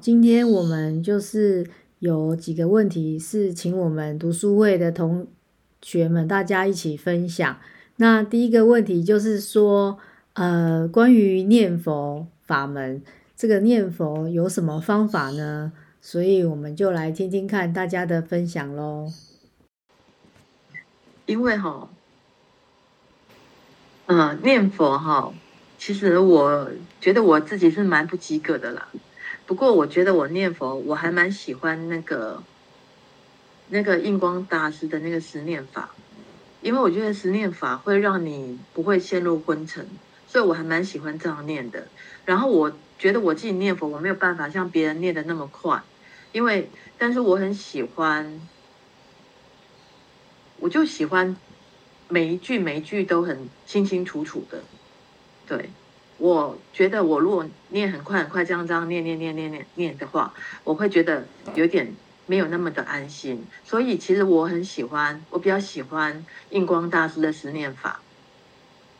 今天我们就是有几个问题是请我们读书会的同学们大家一起分享。那第一个问题就是说，呃，关于念佛法门，这个念佛有什么方法呢？所以我们就来听听看大家的分享喽。因为哈，嗯、念佛哈，其实我觉得我自己是蛮不及格的啦。不过我觉得我念佛，我还蛮喜欢那个那个印光大师的那个十念法，因为我觉得十念法会让你不会陷入昏沉，所以我还蛮喜欢这样念的。然后我觉得我自己念佛，我没有办法像别人念的那么快，因为但是我很喜欢。我就喜欢每一句每一句都很清清楚楚的，对，我觉得我如果念很快很快这样这样念念念念念念的话，我会觉得有点没有那么的安心。所以其实我很喜欢，我比较喜欢印光大师的十念法，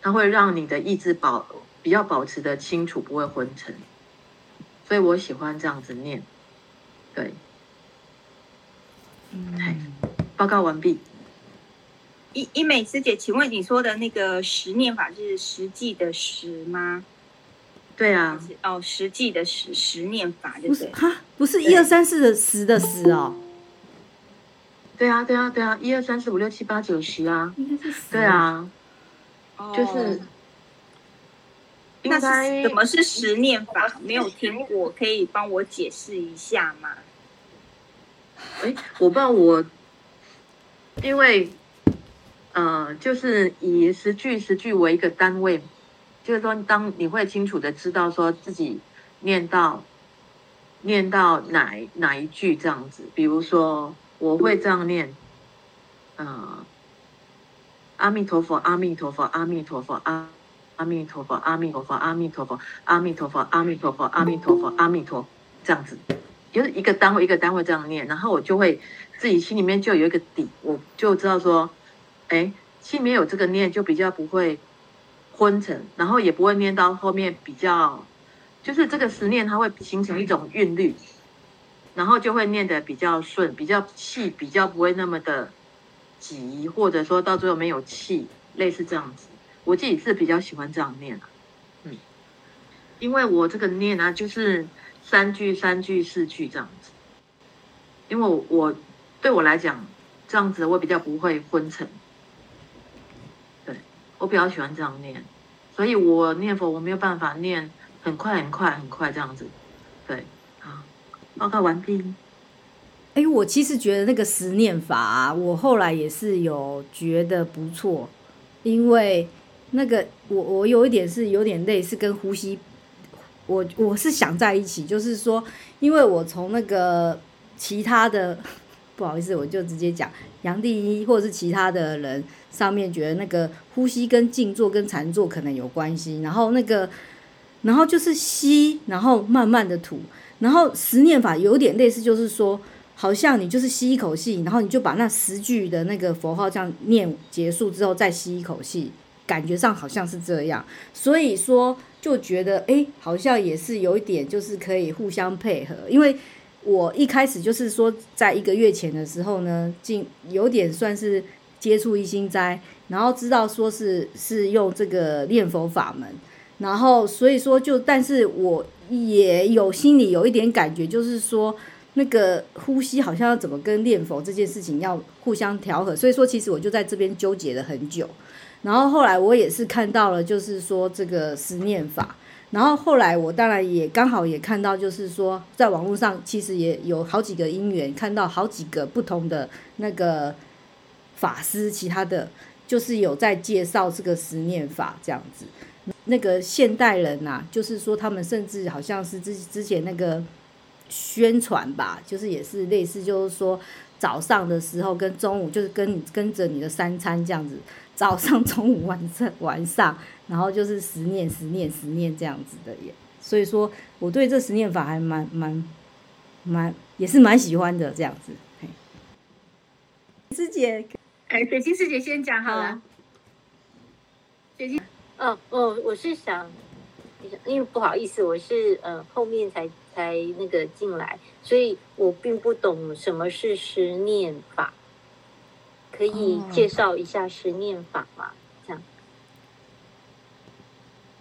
它会让你的意志保比较保持的清楚，不会昏沉。所以我喜欢这样子念，对，嗯，报告完毕。一一美师姐，请问你说的那个十念法是实际的实吗？对啊，哦，实际的实十念法对不对？哈，不是一二三四的十的十哦。对啊，对啊，对啊，一二三四五六七八九十啊，应该是十。对啊，就是。那是怎么是十念法？没有听过，可以帮我解释一下吗？哎，我不知道我，因为。呃，就是以十句十句为一个单位，就是说，当你会清楚的知道说自己念到念到哪哪一句这样子，比如说我会这样念，呃，阿弥陀佛，阿弥陀佛，阿弥陀佛，阿阿弥陀佛，阿弥陀佛，阿弥陀佛，阿弥陀佛，阿弥陀佛，阿弥陀佛，阿弥陀这样子，就是一个单位一个单位这样念，然后我就会自己心里面就有一个底，我就知道说。哎，心里面有这个念，就比较不会昏沉，然后也不会念到后面比较，就是这个十念它会形成一种韵律，然后就会念得比较顺，比较气比较不会那么的急，或者说到最后没有气，类似这样子。我自己是比较喜欢这样念啊，嗯，因为我这个念啊，就是三句三句四句这样子，因为我，我对我来讲这样子我比较不会昏沉。我比较喜欢这样念，所以我念佛我没有办法念很快很快很快这样子，对，好，报告完毕。哎，我其实觉得那个十念法，我后来也是有觉得不错，因为那个我我有一点是有点类似跟呼吸，我我是想在一起，就是说，因为我从那个其他的。不好意思，我就直接讲杨第一，或者是其他的人上面觉得那个呼吸跟静坐跟禅坐可能有关系，然后那个，然后就是吸，然后慢慢的吐，然后十念法有点类似，就是说好像你就是吸一口气，然后你就把那十句的那个佛号这样念结束之后再吸一口气，感觉上好像是这样，所以说就觉得哎，好像也是有一点就是可以互相配合，因为。我一开始就是说，在一个月前的时候呢，进有点算是接触一心斋，然后知道说是是用这个念佛法门，然后所以说就，但是我也有心里有一点感觉，就是说那个呼吸好像要怎么跟念佛这件事情要互相调和，所以说其实我就在这边纠结了很久，然后后来我也是看到了，就是说这个十念法。然后后来我当然也刚好也看到，就是说在网络上其实也有好几个因缘，看到好几个不同的那个法师，其他的就是有在介绍这个十念法这样子。那个现代人呐、啊，就是说他们甚至好像是之之前那个宣传吧，就是也是类似，就是说早上的时候跟中午就是跟跟着你的三餐这样子。早上、中午、晚上、晚上，然后就是十念、十念、十念这样子的耶。所以说，我对这十念法还蛮、蛮、蛮，也是蛮喜欢的这样子。师姐，哎，水晶师姐先讲好了。水晶，哦哦，我是想因为不好意思，我是呃后面才才那个进来，所以我并不懂什么是十念法，可以介绍一下十念法吗？这样。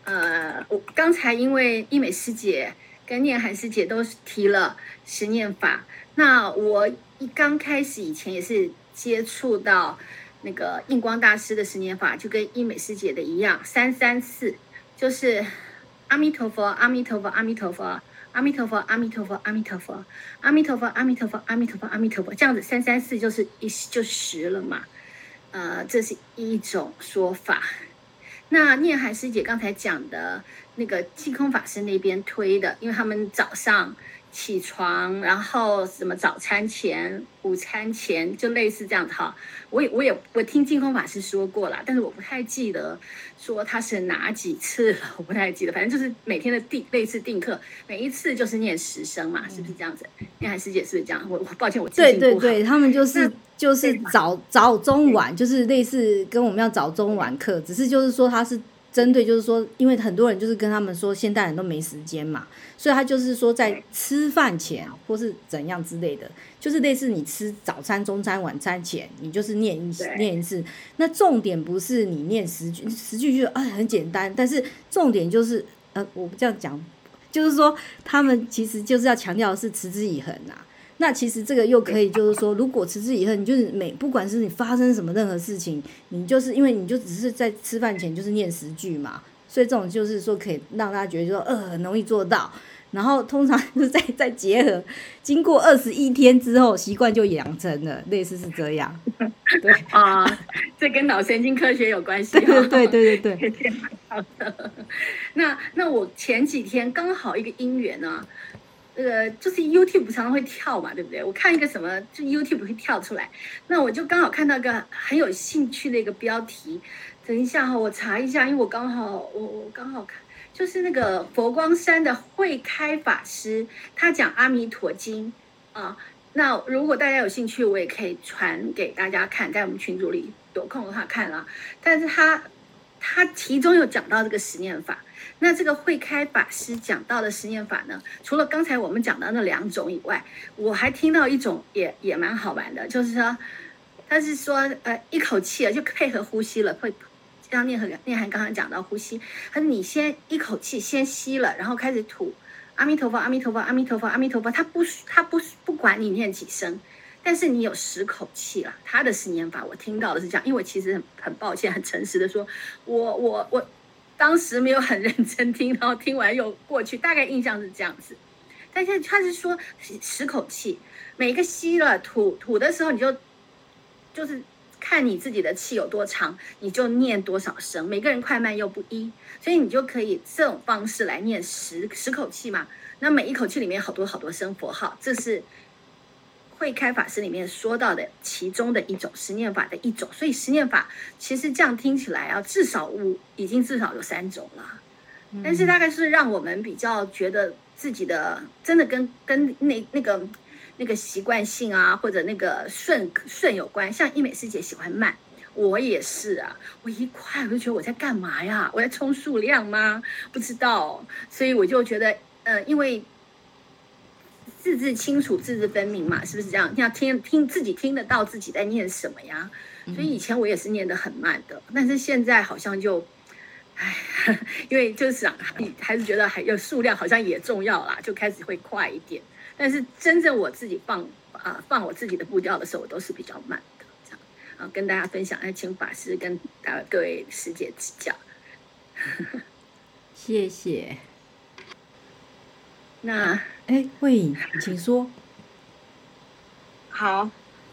呃，我刚才因为一美师姐跟念涵师姐都提了十念法，那我一刚开始以前也是接触到。那个印光大师的十念法就跟一美师姐的一样，三三四，就是阿弥陀佛，阿弥陀佛，阿弥陀佛，阿弥陀佛，阿弥陀佛，阿弥陀佛，阿弥陀佛，阿弥陀佛，阿弥陀佛，阿弥陀佛，这样子三三四就是一就十了嘛，呃，这是一种说法。那念海师姐刚才讲的那个净空法师那边推的，因为他们早上。起床，然后什么早餐前、午餐前，就类似这样子哈。我也我也我听净空法师说过了，但是我不太记得说他是哪几次了，我不太记得。反正就是每天的定类似定课，每一次就是念十声嘛，是不是这样子？念海师姐是不是这样？我我抱歉，我记性不好。对对对，他们就是就是早早中晚，就是类似跟我们要早中晚课，只是就是说他是。针对就是说，因为很多人就是跟他们说，现代人都没时间嘛，所以他就是说，在吃饭前或是怎样之类的，就是类似你吃早餐、中餐、晚餐前，你就是念一念一次。那重点不是你念十句，十句就啊很简单，但是重点就是呃，我这样讲，就是说他们其实就是要强调的是持之以恒呐。那其实这个又可以，就是说，如果持之以恒，你就是每不管是你发生什么任何事情，你就是因为你就只是在吃饭前就是念十句嘛，所以这种就是说可以让大家觉得说，呃，很容易做到。然后通常 就是再再结合，经过二十一天之后，习惯就养成了，类似是这样。对啊，这跟脑神经科学有关系。对对对对 对。好的。那那我前几天刚好一个姻缘呢。那个就是 YouTube 常常会跳嘛，对不对？我看一个什么，就 YouTube 会跳出来，那我就刚好看到个很有兴趣的一个标题。等一下哈，我查一下，因为我刚好我我刚好看，就是那个佛光山的慧开法师，他讲《阿弥陀经》啊。那如果大家有兴趣，我也可以传给大家看，在我们群组里有空的话看啊。但是他他其中有讲到这个十念法。那这个慧开法师讲到的十念法呢，除了刚才我们讲到那两种以外，我还听到一种也也蛮好玩的，就是说，他是说，呃，一口气啊，就配合呼吸了，会像念和念涵刚刚讲到呼吸，他说你先一口气先吸了，然后开始吐，阿弥陀佛，阿弥陀佛，阿弥陀佛，阿弥陀佛，他不他不不管你念几声，但是你有十口气了，他的十念法我听到的是这样，因为我其实很很抱歉，很诚实的说，我我我。当时没有很认真听，然后听完又过去，大概印象是这样子。但是他是说十口气，每个吸了吐吐的时候，你就就是看你自己的气有多长，你就念多少声。每个人快慢又不一，所以你就可以这种方式来念十十口气嘛。那每一口气里面好多好多声佛号，这是。慧开法师里面说到的其中的一种十念法的一种，所以十念法其实这样听起来啊，至少五已经至少有三种了，但是大概是让我们比较觉得自己的真的跟跟那那个那个习惯性啊，或者那个顺顺有关。像一美师姐喜欢慢，我也是啊，我一快我就觉得我在干嘛呀？我在冲数量吗？不知道，所以我就觉得，呃，因为。字字清楚，字字分明嘛，是不是这样？要听听自己听得到自己在念什么呀？所以以前我也是念得很慢的，但是现在好像就，哎，因为就是想还是觉得还有数量好像也重要啦，就开始会快一点。但是真正我自己放啊、呃、放我自己的步调的时候，我都是比较慢的。这样啊，跟大家分享，哎请法师跟大各位师姐指教。谢谢。那。哎，慧，请说。好，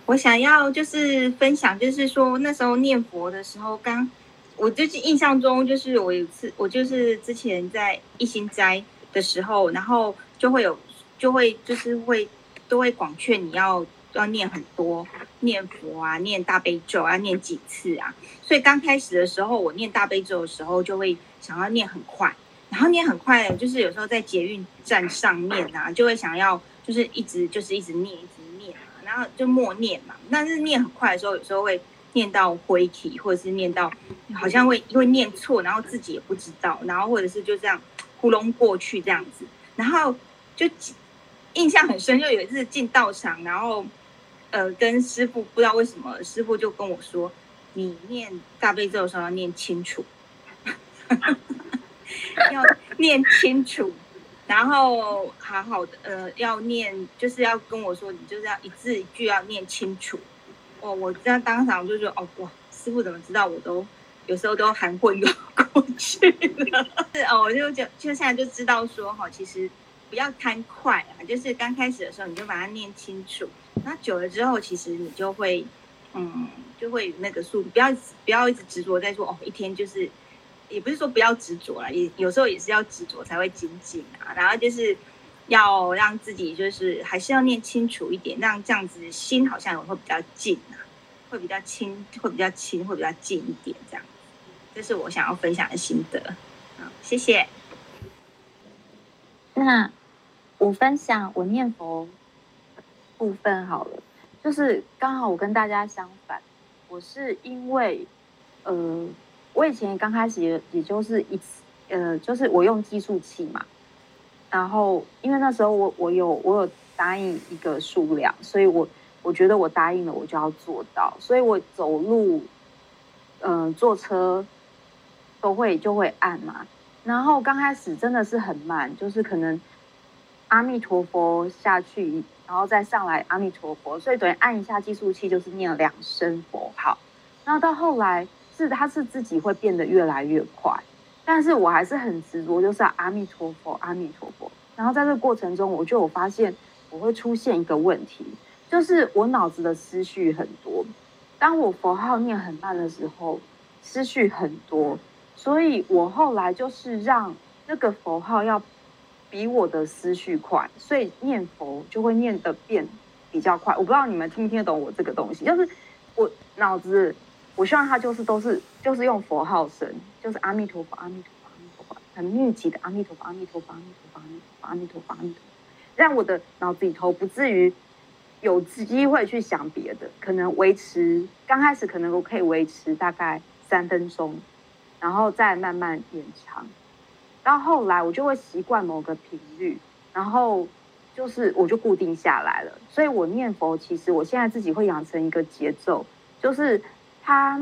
我想要就是分享，就是说那时候念佛的时候，刚我就是印象中，就是我有次，我就是之前在一心斋的时候，然后就会有，就会就是会都会广劝你要要念很多念佛啊，念大悲咒啊，念几次啊。所以刚开始的时候，我念大悲咒的时候，就会想要念很快。然后念很快，就是有时候在捷运站上面啊，就会想要就是一直就是一直念一直念，然后就默念嘛。但是念很快的时候，有时候会念到灰体，或者是念到好像会会念错，然后自己也不知道，然后或者是就这样扑通过去这样子，然后就印象很深，就有一次进道场，然后呃跟师傅不知道为什么，师傅就跟我说，你念大悲咒的时候要念清楚，要念清楚，然后好好的呃要念，就是要跟我说，你就是要一字一句要念清楚。哦，我这样当场就说，哦哇，师傅怎么知道我都？有时候都含混过过去了，是哦，我就就就现在就知道说哈，其实不要贪快啊，就是刚开始的时候你就把它念清楚，那久了之后，其实你就会嗯，就会那个速度，不要不要一直执着在说哦，一天就是，也不是说不要执着了，也有时候也是要执着才会精进啊，然后就是要让自己就是还是要念清楚一点，让这样子心好像会比较静啊，会比较轻，会比较轻，会比较静一点这样。这是我想要分享的心得，好，谢谢。那我分享我念佛部分好了，就是刚好我跟大家相反，我是因为，呃，我以前刚开始也也就是一次，呃，就是我用计数器嘛，然后因为那时候我我有我有答应一个数量，所以我我觉得我答应了我就要做到，所以我走路，嗯、坐车。都会就会按嘛，然后刚开始真的是很慢，就是可能阿弥陀佛下去，然后再上来阿弥陀佛，所以等于按一下计数器就是念了两声佛号，然后到后来是它是自己会变得越来越快，但是我还是很执着，就是阿弥陀佛阿弥陀佛，然后在这个过程中，我就有发现我会出现一个问题，就是我脑子的思绪很多，当我佛号念很慢的时候，思绪很多。所以我后来就是让那个佛号要比我的思绪快，所以念佛就会念得变比较快。我不知道你们听不听得懂我这个东西，就是我脑子，我希望他就是都是就是用佛号声，就是阿弥陀佛，阿弥陀佛，阿弥陀佛，很密集的阿弥陀佛，阿弥陀佛，阿弥陀佛，阿弥陀佛，阿弥陀佛，让我的脑子里头不至于有机会去想别的，可能维持刚开始可能我可以维持大概三分钟。然后再慢慢延长，到后来我就会习惯某个频率，然后就是我就固定下来了。所以我念佛，其实我现在自己会养成一个节奏，就是他，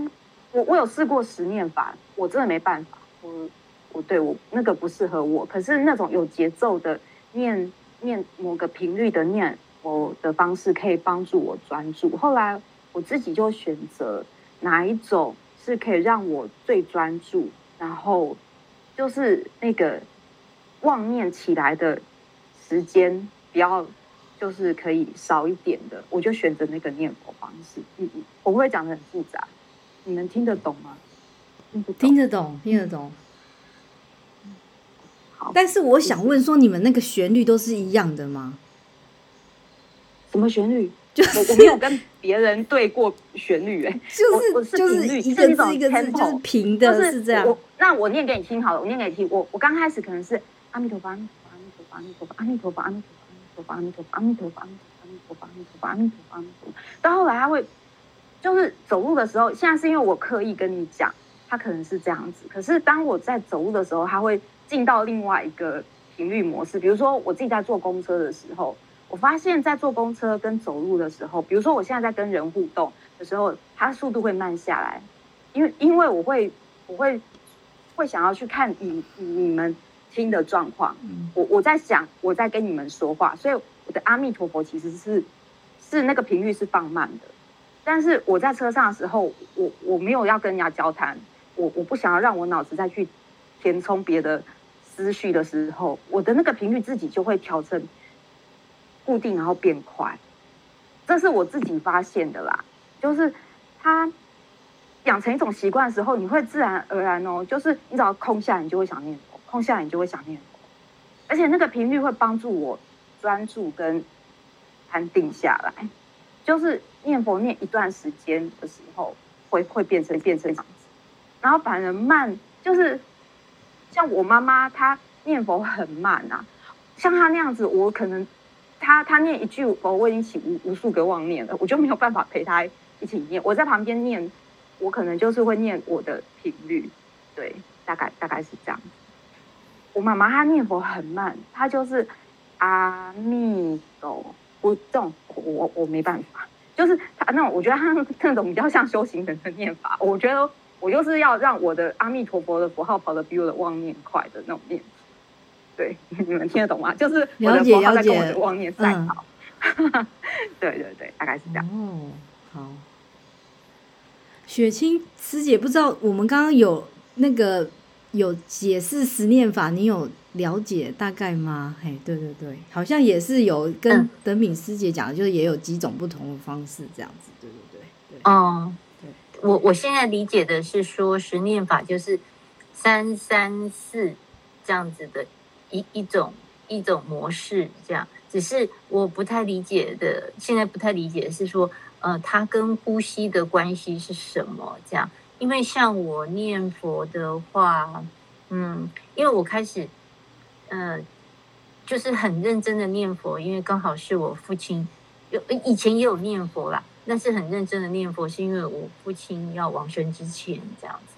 我我有试过十念法，我真的没办法，我我对我那个不适合我。可是那种有节奏的念念某个频率的念佛的方式，可以帮助我专注。后来我自己就选择哪一种。是可以让我最专注，然后就是那个妄念起来的时间比较，就是可以少一点的，我就选择那个念佛方式。嗯嗯，我不会讲的很复杂，你们听得懂吗？听得懂，听得懂，但是我想问说，你们那个旋律都是一样的吗？什么旋律？就是我我没有跟别人对过旋律，哎，就是就是一个字一个字就是平的，是这样。我那我念给你听好了，我念给你听。我我刚开始可能是阿弥陀佛，阿弥陀佛，阿弥陀佛，阿弥陀佛，阿弥陀佛，阿弥陀佛，阿弥陀佛，阿弥陀佛，阿弥陀佛，阿弥陀佛，阿弥陀佛。到后来他会就是走路的时候，现在是因为我刻意跟你讲，他可能是这样子。可是当我在走路的时候，他会进到另外一个频率模式。比如说我自己在坐公车的时候。我发现，在坐公车跟走路的时候，比如说我现在在跟人互动的时候，他速度会慢下来，因为因为我会我会会想要去看你你们听的状况，我我在想我在跟你们说话，所以我的阿弥陀佛其实是是那个频率是放慢的，但是我在车上的时候，我我没有要跟人家交谈，我我不想要让我脑子再去填充别的思绪的时候，我的那个频率自己就会调整。固定然后变快，这是我自己发现的啦。就是他养成一种习惯的时候，你会自然而然哦，就是你只要空下来，你就会想念佛；空下来，你就会想念。而且那个频率会帮助我专注跟安定下来。就是念佛念一段时间的时候，会会变成变成这样子。然后反而慢，就是像我妈妈她念佛很慢啊，像她那样子，我可能。她她念一句佛，我已经起无无数个妄念了，我就没有办法陪她一起念。我在旁边念，我可能就是会念我的频率，对，大概大概是这样。我妈妈她念佛很慢，她就是阿弥陀不这种，我我没办法，就是她那种，我觉得她 那种比较像修行人的念法。我觉得我就是要让我的阿弥陀佛的符号跑得比我的妄念快的那种念。对，你们听得懂吗？就是我的佛号在跟我的妄念赛跑。嗯、对对对，大概是这样。哦，好。雪清师姐，不知道我们刚刚有那个有解释十念法，你有了解大概吗？嘿，对对对，好像也是有跟德敏师姐讲的，就是也有几种不同的方式这样子，对对对。哦，对，我我现在理解的是说十念法就是三三四这样子的一一种一种模式，这样。只是我不太理解的，现在不太理解的是说。呃，它跟呼吸的关系是什么？这样，因为像我念佛的话，嗯，因为我开始，呃，就是很认真的念佛，因为刚好是我父亲有以前也有念佛啦，但是很认真的念佛，是因为我父亲要往生之前这样子。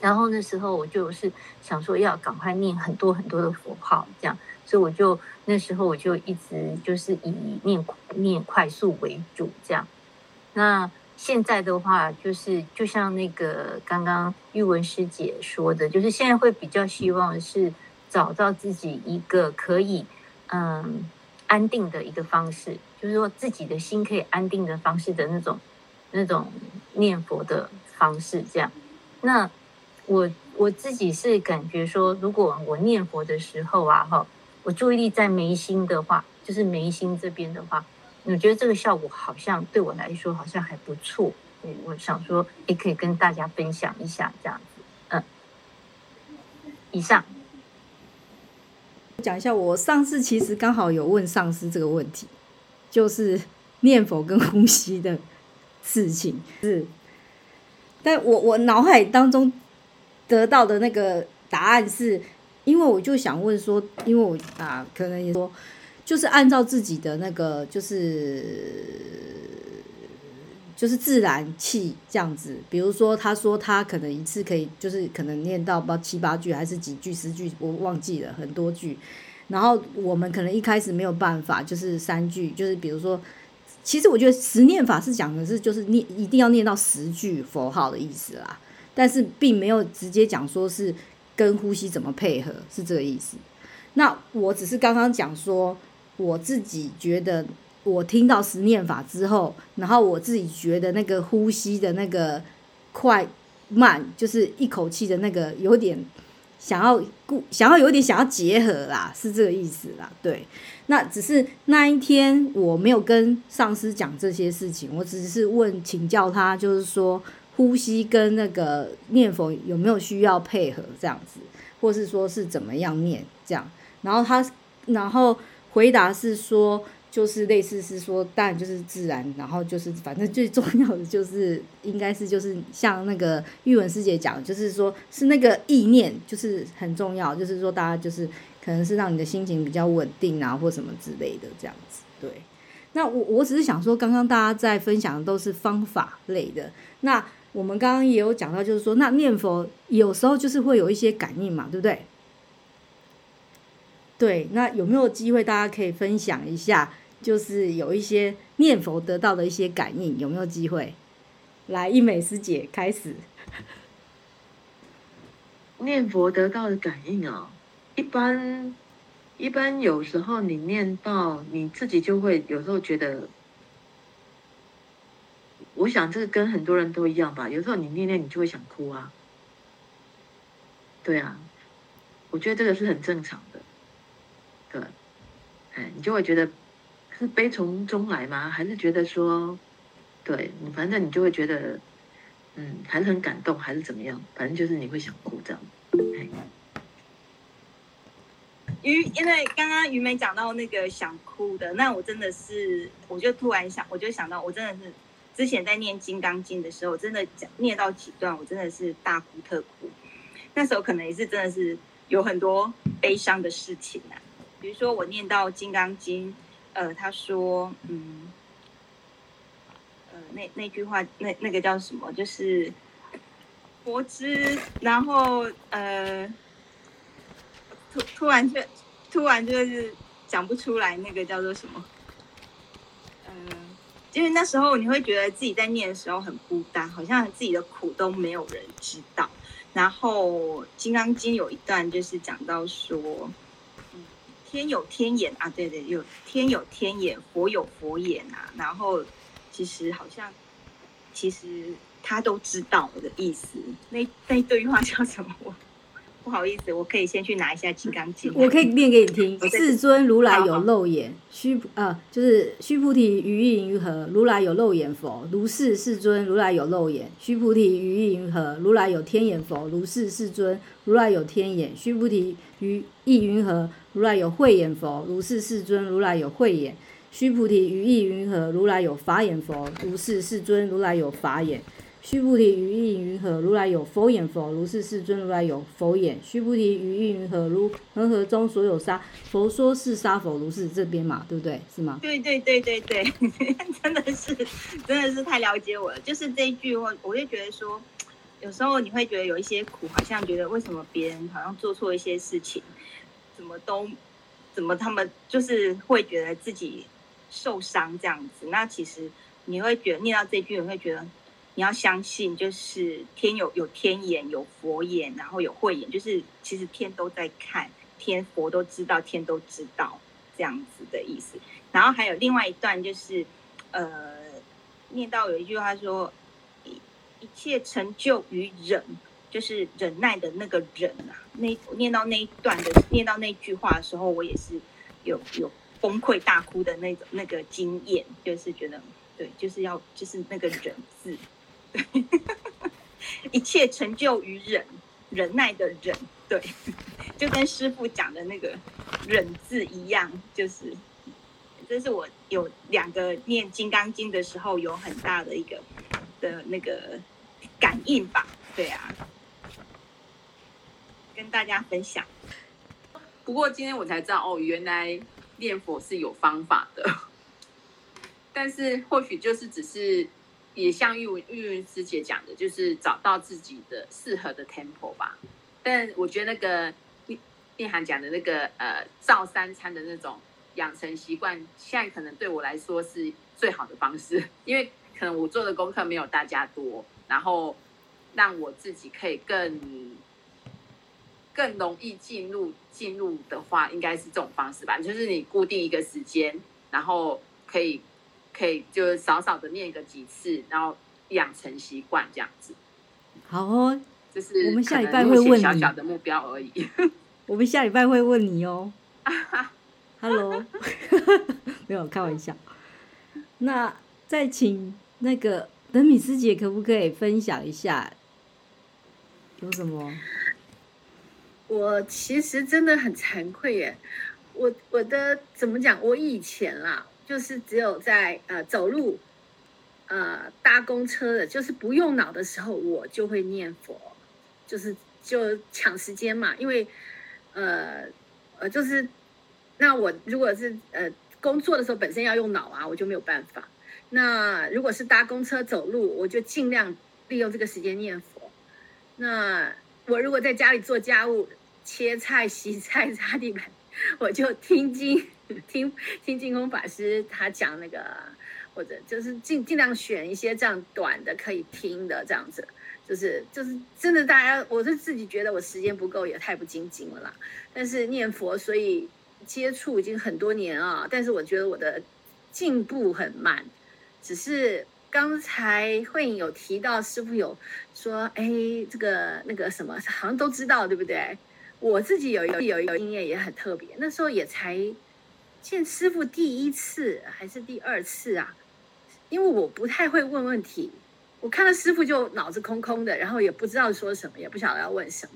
然后那时候我就是想说要赶快念很多很多的佛号，这样。所以我就那时候我就一直就是以念念快速为主这样。那现在的话，就是就像那个刚刚玉文师姐说的，就是现在会比较希望是找到自己一个可以嗯安定的一个方式，就是说自己的心可以安定的方式的那种那种念佛的方式这样。那我我自己是感觉说，如果我念佛的时候啊，哈。我注意力在眉心的话，就是眉心这边的话，我觉得这个效果好像对我来说好像还不错。我想说也可以跟大家分享一下这样子。嗯，以上讲一下，我上次其实刚好有问上师这个问题，就是念佛跟呼吸的事情是，但我我脑海当中得到的那个答案是。因为我就想问说，因为我啊，可能也说，就是按照自己的那个，就是就是自然气这样子。比如说，他说他可能一次可以，就是可能念到不七八句还是几句十句，我忘记了很多句。然后我们可能一开始没有办法，就是三句，就是比如说，其实我觉得十念法是讲的是就是念一定要念到十句佛号的意思啦，但是并没有直接讲说是。跟呼吸怎么配合是这个意思。那我只是刚刚讲说，我自己觉得我听到十念法之后，然后我自己觉得那个呼吸的那个快慢，就是一口气的那个有点想要顾，想要有点想要结合啦，是这个意思啦。对，那只是那一天我没有跟上师讲这些事情，我只是问请教他，就是说。呼吸跟那个念佛有没有需要配合这样子，或是说是怎么样念这样？然后他然后回答是说，就是类似是说，当然就是自然，然后就是反正最重要的就是应该是就是像那个玉文师姐讲，就是说是那个意念就是很重要，就是说大家就是可能是让你的心情比较稳定啊，或什么之类的这样子。对，那我我只是想说，刚刚大家在分享的都是方法类的，那。我们刚刚也有讲到，就是说，那念佛有时候就是会有一些感应嘛，对不对？对，那有没有机会大家可以分享一下，就是有一些念佛得到的一些感应，有没有机会？来，一美师姐开始。念佛得到的感应啊，一般一般有时候你念到你自己就会有时候觉得。我想这个跟很多人都一样吧，有时候你念念你就会想哭啊，对啊，我觉得这个是很正常的，哎，你就会觉得是悲从中来吗？还是觉得说，对你反正你就会觉得，嗯，还是很感动，还是怎么样？反正就是你会想哭这样，因为刚刚于梅讲到那个想哭的，那我真的是，我就突然想，我就想到，我真的是。之前在念《金刚经》的时候，真的讲念到几段，我真的是大哭特哭。那时候可能也是真的是有很多悲伤的事情啊，比如说我念到《金刚经》，呃，他说，嗯，呃，那那句话，那那个叫什么？就是佛知，然后呃，突突然就突然就是讲不出来那个叫做什么？嗯，因为那时候你会觉得自己在念的时候很孤单，好像自己的苦都没有人知道。然后《金刚经》有一段就是讲到说，天有天眼啊，对对，有天有天眼，佛有佛眼啊。然后其实好像，其实他都知道我的意思。那那对话叫什么？不好意思，我可以先去拿一下《金刚经》。我可以念给你听。世尊如来有漏眼，须呃，就是须菩提于意云何？如来有漏眼佛？如是世尊如来有漏眼。须菩提于意云何？如来有天眼佛？如是世尊如来有天眼。须菩提于意云何？如来有慧眼佛？如是世尊如来有慧眼。须菩提于意云何？如来有法眼佛？如是世尊如来有法眼。须菩提于意云何？如来有佛眼否？如是世尊如来有佛眼。须菩提于意云何？如恒河中所有沙，佛说是沙否？如是这边嘛，对不对？是吗？对对对对对，真的是真的是太了解我了。就是这一句话，我就觉得说，有时候你会觉得有一些苦，好像觉得为什么别人好像做错一些事情，怎么都怎么他们就是会觉得自己受伤这样子。那其实你会觉得念到这句，你会觉得。你要相信，就是天有有天眼，有佛眼，然后有慧眼，就是其实天都在看，天佛都知道，天都知道这样子的意思。然后还有另外一段，就是呃，念到有一句话说，一一切成就于忍，就是忍耐的那个忍啊。那念到那一段的，念到那句话的时候，我也是有有崩溃大哭的那种那个经验，就是觉得对，就是要就是那个忍字。一切成就于忍，忍耐的忍，对，就跟师傅讲的那个忍字一样，就是，这是我有两个念《金刚经》的时候有很大的一个的那个感应吧，对啊，跟大家分享。不过今天我才知道，哦，原来念佛是有方法的，但是或许就是只是。也像玉文玉云师姐讲的，就是找到自己的适合的 temple 吧。但我觉得那个念念涵讲的那个呃，照三餐的那种养成习惯，现在可能对我来说是最好的方式，因为可能我做的功课没有大家多，然后让我自己可以更更容易进入进入的话，应该是这种方式吧。就是你固定一个时间，然后可以。可以，就少少的念个几次，然后养成习惯这样子。好哦，就是我们下礼拜会问你小小的目标而已。我们下礼拜会问你哦。Hello，没有开玩笑。那再请那个德米斯姐，可不可以分享一下有什么？我其实真的很惭愧耶，我我的怎么讲？我以前啦。就是只有在呃走路，呃搭公车的，就是不用脑的时候，我就会念佛，就是就抢时间嘛。因为呃呃，就是那我如果是呃工作的时候，本身要用脑啊，我就没有办法。那如果是搭公车走路，我就尽量利用这个时间念佛。那我如果在家里做家务，切菜、洗菜、擦地板，我就听经。听听净空法师他讲那个，或者就是尽尽量选一些这样短的可以听的这样子，就是就是真的，大家我是自己觉得我时间不够，也太不精进了啦。但是念佛，所以接触已经很多年啊，但是我觉得我的进步很慢。只是刚才慧颖有提到，师傅有说，哎，这个那个什么，好像都知道，对不对？我自己有一个有一个经验也很特别，那时候也才。见师傅第一次还是第二次啊？因为我不太会问问题，我看到师傅就脑子空空的，然后也不知道说什么，也不晓得要问什么。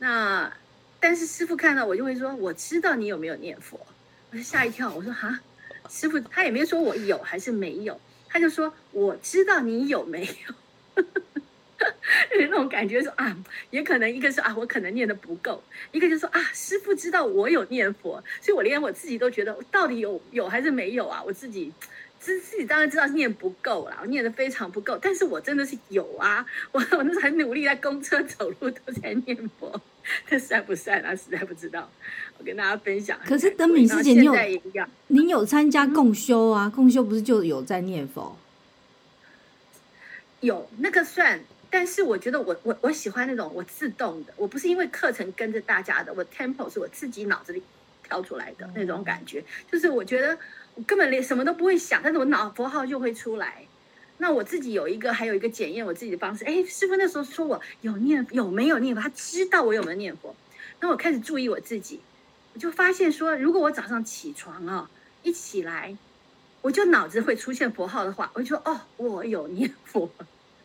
那但是师傅看到我就会说：“我知道你有没有念佛。”我就吓一跳，我说：“哈，师傅他也没说我有还是没有，他就说我知道你有没有。” 那种感觉说啊，也可能一个是啊，我可能念的不够；一个就是说啊，师父知道我有念佛，所以我连我自己都觉得到底有有还是没有啊？我自己自自己当然知道念不够啦，我念的非常不够，但是我真的是有啊，我 我那时候很努力，在公车走路都在念佛，这算不算啊？实在不知道，我跟大家分享。可是灯明师姐，你有样你有参加共修啊？共修不是就有在念佛？有那个算，但是我觉得我我我喜欢那种我自动的，我不是因为课程跟着大家的，我 tempo 是我自己脑子里跳出来的那种感觉，就是我觉得。我根本连什么都不会想，但是我脑佛号就会出来。那我自己有一个，还有一个检验我自己的方式。哎，师傅那时候说我有念有没有念佛，他知道我有没有念佛。那我开始注意我自己，我就发现说，如果我早上起床啊，一起来，我就脑子会出现佛号的话，我就说哦，我有念佛。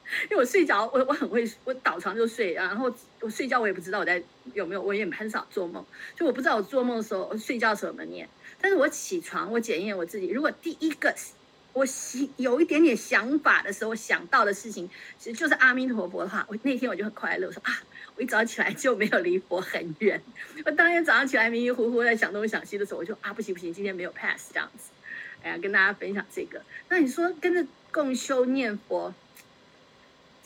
因为我睡着，我我很会，我倒床就睡，然后我睡觉我也不知道我在有没有，我也很少做梦，就我不知道我做梦的时候，我睡觉的时候有没有念。但是我起床，我检验我自己。如果第一个我想有一点点想法的时候，想到的事情其实就是阿弥陀佛的话，我那天我就很快乐。我说啊，我一早起来就没有离佛很远。我当天早上起来迷迷糊糊在想东想西的时候，我就啊不行不行，今天没有 pass 这样子。哎呀，跟大家分享这个。那你说跟着共修念佛，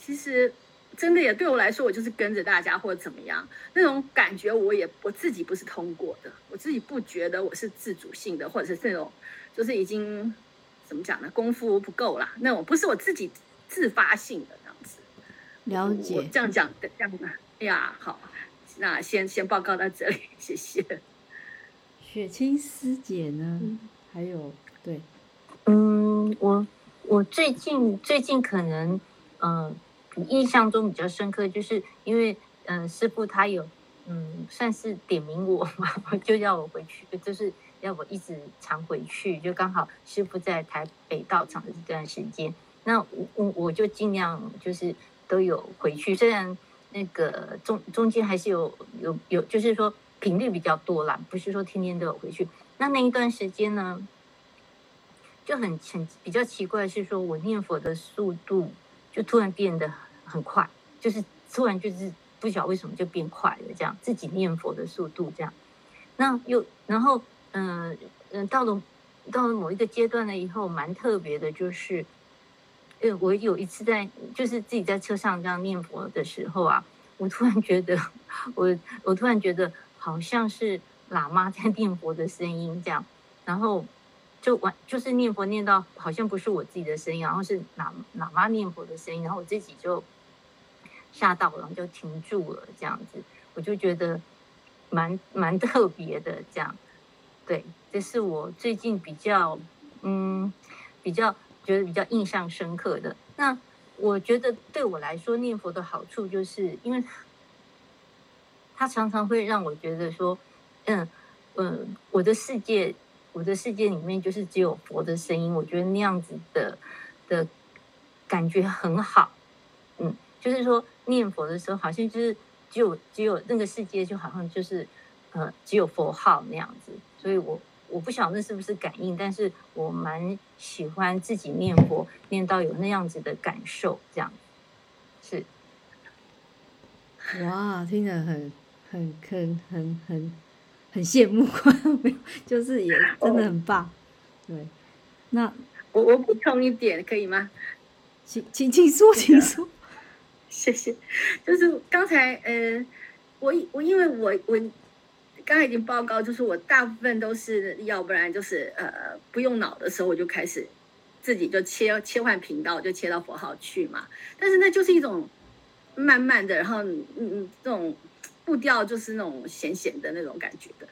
其实。真的也对我来说，我就是跟着大家或者怎么样那种感觉，我也我自己不是通过的，我自己不觉得我是自主性的，或者是那种就是已经怎么讲呢？功夫不够啦，那种不是我自己自发性的这样子。了解，我这样讲的这样子。哎呀，好，那先先报告到这里，谢谢。雪清师姐呢？嗯、还有对，嗯，我我最近最近可能嗯。呃印象中比较深刻，就是因为嗯、师傅他有嗯，算是点名我嘛，就要我回去，就是要我一直常回去，就刚好师傅在台北到场的这段时间，那我我我就尽量就是都有回去，虽然那个中中间还是有有有，就是说频率比较多啦，不是说天天都有回去。那那一段时间呢，就很很比较奇怪，是说我念佛的速度。就突然变得很快，就是突然就是不晓得为什么就变快了，这样自己念佛的速度这样，那又然后嗯嗯到了到了某一个阶段了以后，蛮特别的，就是，呃我有一次在就是自己在车上这样念佛的时候啊，我突然觉得我我突然觉得好像是喇嘛在 念佛的声音这样，然后。就完就是念佛念到好像不是我自己的声音，然后是喇喇嘛念佛的声音，然后我自己就吓到了，然后就停住了这样子，我就觉得蛮蛮特别的这样，对，这是我最近比较嗯比较觉得比较印象深刻的。那我觉得对我来说念佛的好处就是，因为他常常会让我觉得说，嗯嗯，我的世界。我的世界里面就是只有佛的声音，我觉得那样子的的感觉很好，嗯，就是说念佛的时候，好像就是只有只有那个世界，就好像就是呃只有佛号那样子，所以我我不晓得那是不是感应，但是我蛮喜欢自己念佛，念到有那样子的感受，这样是。哇，听着很很很很很。很羡慕，没有，就是也真的很棒。对，那我我补充一点可以吗？请请请说，请说。谢谢。就是刚才呃，我我因为我我刚才已经报告，就是我大部分都是要不然就是呃不用脑的时候，我就开始自己就切切换频道，就切到佛号去嘛。但是那就是一种慢慢的，然后嗯嗯这种。步调就是那种咸咸的那种感觉的，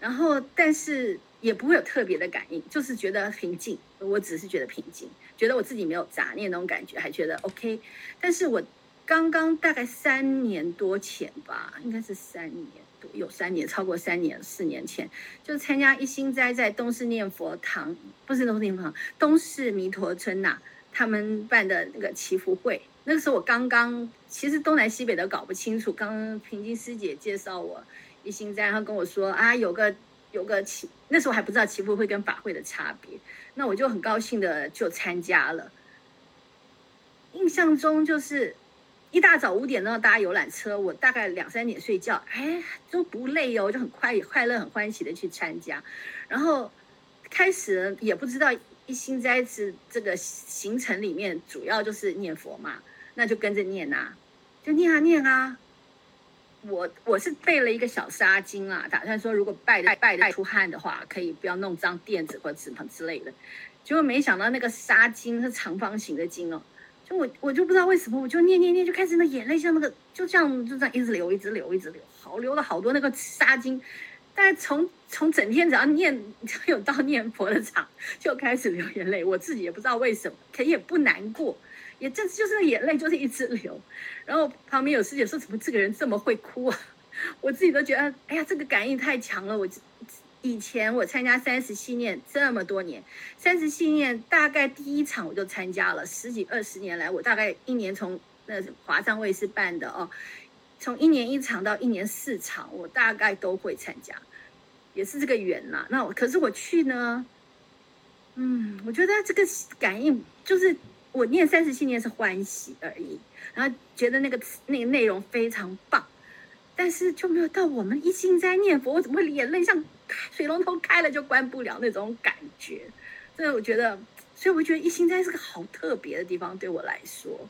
然后但是也不会有特别的感应，就是觉得平静。我只是觉得平静，觉得我自己没有杂念那种感觉，还觉得 OK。但是我刚刚大概三年多前吧，应该是三年多，有三年，超过三年，四年前，就参加一心斋在东势念佛堂，不是东势念佛堂，东势弥陀村呐、他们办的那个祈福会。那个时候我刚刚，其实东南西北都搞不清楚。刚平津师姐介绍我一心斋，然后跟我说啊，有个有个祈，那时候还不知道祈福会跟法会的差别。那我就很高兴的就参加了。印象中就是一大早五点钟搭游览车，我大概两三点睡觉，哎，都不累哦，就很快快乐很欢喜的去参加。然后开始也不知道。一心斋是这个行程里面主要就是念佛嘛，那就跟着念呐、啊，就念啊念啊。我我是备了一个小沙巾啊，打算说如果拜拜拜拜出汗的话，可以不要弄脏垫子或者什么之类的。结果没想到那个沙巾是长方形的巾哦，就我我就不知道为什么，我就念念念就开始那眼泪像那个就这样就这样一直流一直流一直流，好流了好多那个沙巾。但是从从整天只要念，只要有到念佛的场，就开始流眼泪。我自己也不知道为什么，可也不难过，也这就是眼泪就是一直流。然后旁边有师姐说：“怎么这个人这么会哭啊？” 我自己都觉得，哎呀，这个感应太强了。我以前我参加三十系念这么多年，三十系念大概第一场我就参加了，十几二十年来，我大概一年从那华藏卫视办的哦，从一年一场到一年四场，我大概都会参加。也是这个缘呐，那我可是我去呢，嗯，我觉得这个感应就是我念三十信念是欢喜而已，然后觉得那个那个内容非常棒，但是就没有到我们一心斋念佛，我怎么会眼泪像水龙头开了就关不了那种感觉？所以我觉得，所以我觉得一心斋是个好特别的地方，对我来说，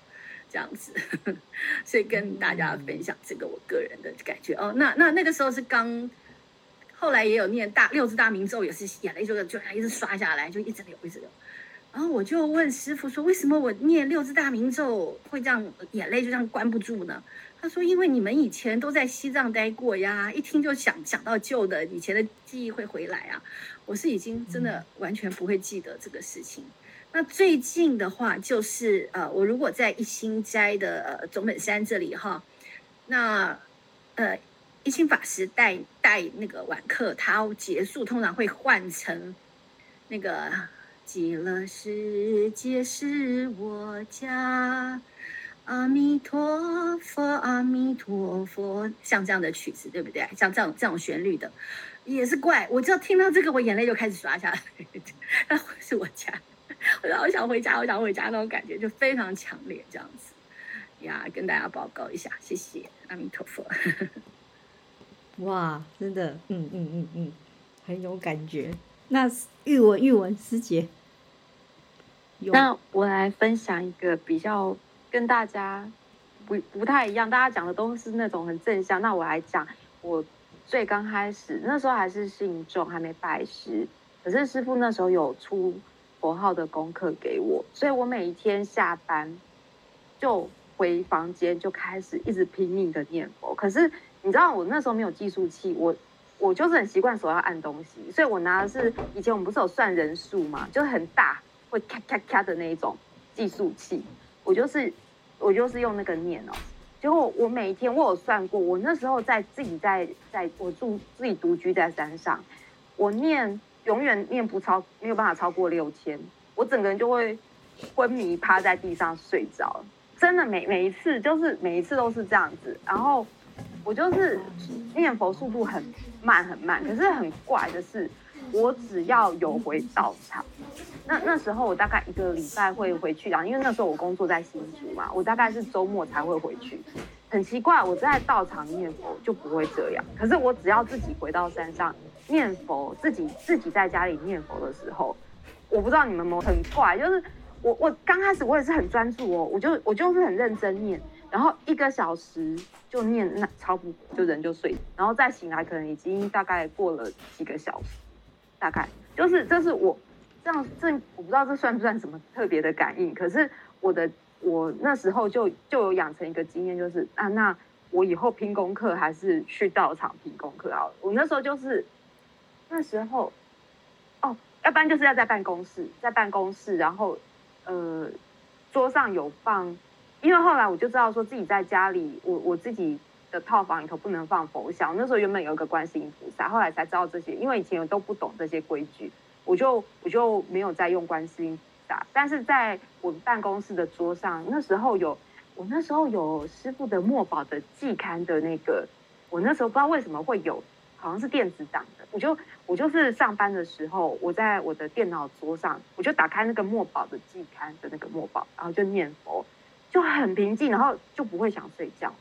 这样子，所以跟大家分享这个我个人的感觉哦。那那那个时候是刚。后来也有念大六字大明咒，也是眼泪就就一直刷下来，就一直流一直流。然后我就问师傅说：“为什么我念六字大明咒会这样眼泪就这样关不住呢？”他说：“因为你们以前都在西藏待过呀，一听就想想到旧的以前的记忆会回来啊。”我是已经真的完全不会记得这个事情。那最近的话就是呃，我如果在一心斋的呃总本山这里哈，那呃。一心法师带带那个晚课，他结束通常会换成那个极乐世界是我家，阿弥陀佛，阿弥陀佛，像这样的曲子，对不对？像这样这种旋律的，也是怪。我只要听到这个，我眼泪就开始刷下来。那是我家，我好想回家，我想回家那种感觉就非常强烈，这样子呀，跟大家报告一下，谢谢阿弥陀佛。哇，真的，嗯嗯嗯嗯，很有感觉。那玉文玉文师姐，那我来分享一个比较跟大家不不太一样，大家讲的都是那种很正向。那我来讲，我最刚开始那时候还是信众，还没拜师，可是师傅那时候有出佛号的功课给我，所以我每一天下班就回房间就开始一直拼命的念佛，可是。你知道我那时候没有计数器，我我就是很习惯手要按东西，所以我拿的是以前我们不是有算人数嘛，就是很大会咔咔咔的那一种计数器，我就是我就是用那个念哦。结果我每一天我有算过，我那时候在自己在在我住自己独居在山上，我念永远念不超没有办法超过六千，我整个人就会昏迷趴在地上睡着，真的每每一次就是每一次都是这样子，然后。我就是念佛速度很慢很慢，可是很怪的是，我只要有回道场，那那时候我大概一个礼拜会回去啊，因为那时候我工作在新竹嘛，我大概是周末才会回去。很奇怪，我在道场念佛就不会这样，可是我只要自己回到山上念佛，自己自己在家里念佛的时候，我不知道你们有没有很怪，就是我我刚开始我也是很专注哦，我就我就是很认真念。然后一个小时就念那超不就人就睡，然后再醒来可能已经大概过了几个小时，大概就是这是我这样这我不知道这算不算什么特别的感应，可是我的我那时候就就有养成一个经验，就是啊那我以后拼功课还是去道场拼功课好了。我那时候就是那时候哦，要不然就是要在办公室，在办公室，然后呃桌上有放。因为后来我就知道说自己在家里，我我自己的套房里头不能放佛像。那时候原本有一个观世音菩萨，后来才知道这些，因为以前我都不懂这些规矩，我就我就没有再用观世音菩萨。但是在我们办公室的桌上，那时候有我那时候有师父的墨宝的季刊的那个，我那时候不知道为什么会有，好像是电子档的，我就我就是上班的时候，我在我的电脑桌上，我就打开那个墨宝的季刊的那个墨宝，然后就念佛。就很平静，然后就不会想睡觉，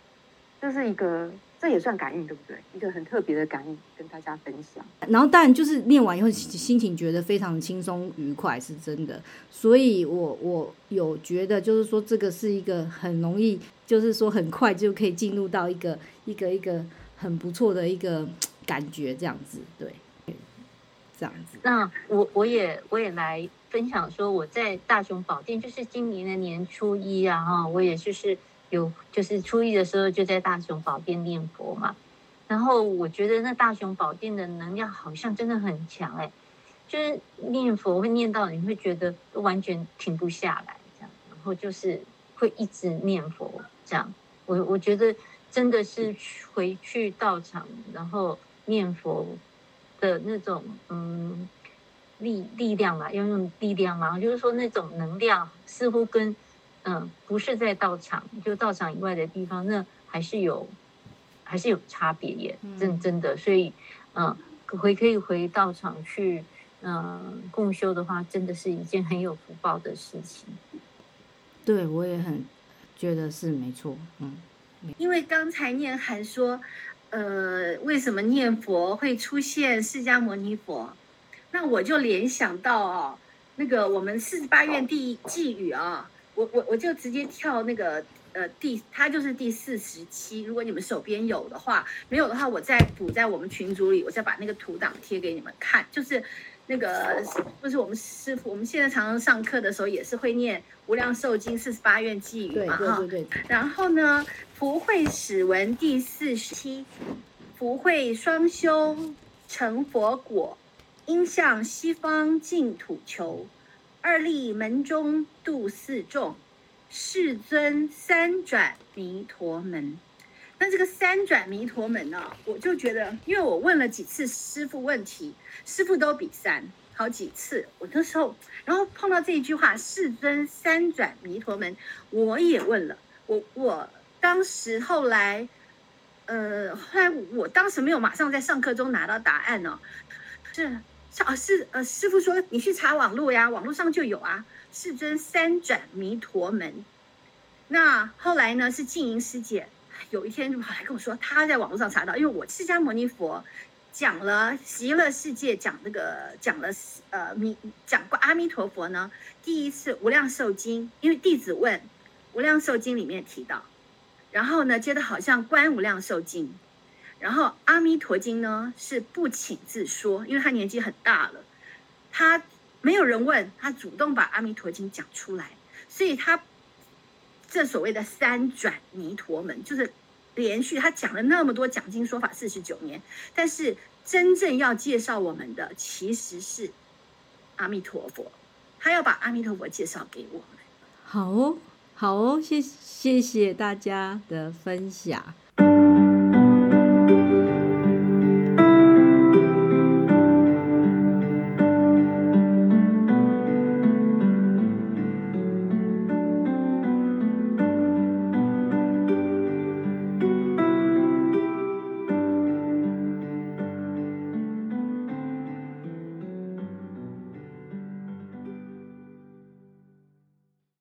这是一个这也算感应，对不对？一个很特别的感应，跟大家分享。然后当然就是念完以后心情觉得非常轻松愉快，是真的。所以我我有觉得就是说这个是一个很容易，就是说很快就可以进入到一个一个一个很不错的一个感觉，这样子，对，这样子。那我我也我也来分享说，我在大雄宝殿，就是今年的年初一啊，哈，我也就是。有就是初一的时候就在大雄宝殿念佛嘛，然后我觉得那大雄宝殿的能量好像真的很强哎，就是念佛会念到你会觉得完全停不下来这样，然后就是会一直念佛这样，我我觉得真的是回去道场然后念佛的那种嗯力力量嘛，要用力量嘛，就是说那种能量似乎跟。嗯，不是在道场，就道场以外的地方，那还是有，还是有差别耶，真真的。所以，嗯，回可以回道场去，嗯，共修的话，真的是一件很有福报的事情。对，我也很觉得是没错，嗯。因为刚才念涵说，呃，为什么念佛会出现释迦牟尼佛？那我就联想到哦，那个我们四十八愿第一偈语啊。我我我就直接跳那个呃第，它就是第四十七。如果你们手边有的话，没有的话，我再补在我们群组里，我再把那个图档贴给你们看。就是那个就是我们师傅，我们现在常常上课的时候也是会念《无量寿经》四十八愿寄语嘛，哈。对对对。然后呢，福慧史文第四十七，福慧双修成佛果，应向西方净土求。二立门中度四众，世尊三转弥陀门。那这个三转弥陀门呢、我就觉得，因为我问了几次师傅问题，师傅都比三好几次。我那时候，然后碰到这一句话“世尊三转弥陀门”，我也问了。我我当时后来，呃，后来我当时没有马上在上课中拿到答案呢、是。啊，是呃，师傅说你去查网络呀，网络上就有啊。世尊三转弥陀门。那后来呢，是静音师姐有一天就跑来跟我说，她在网络上查到，因为我释迦牟尼佛讲了极乐世界讲那个讲了呃弥讲过阿弥陀佛呢，第一次无量寿经，因为弟子问无量寿经里面提到，然后呢，接着好像观无量寿经。然后《阿弥陀经》呢是不请自说，因为他年纪很大了，他没有人问他，主动把《阿弥陀经》讲出来，所以他这所谓的三转弥陀门，就是连续他讲了那么多讲经说法四十九年，但是真正要介绍我们的其实是阿弥陀佛，他要把阿弥陀佛介绍给我们。好哦，好哦，谢谢谢大家的分享。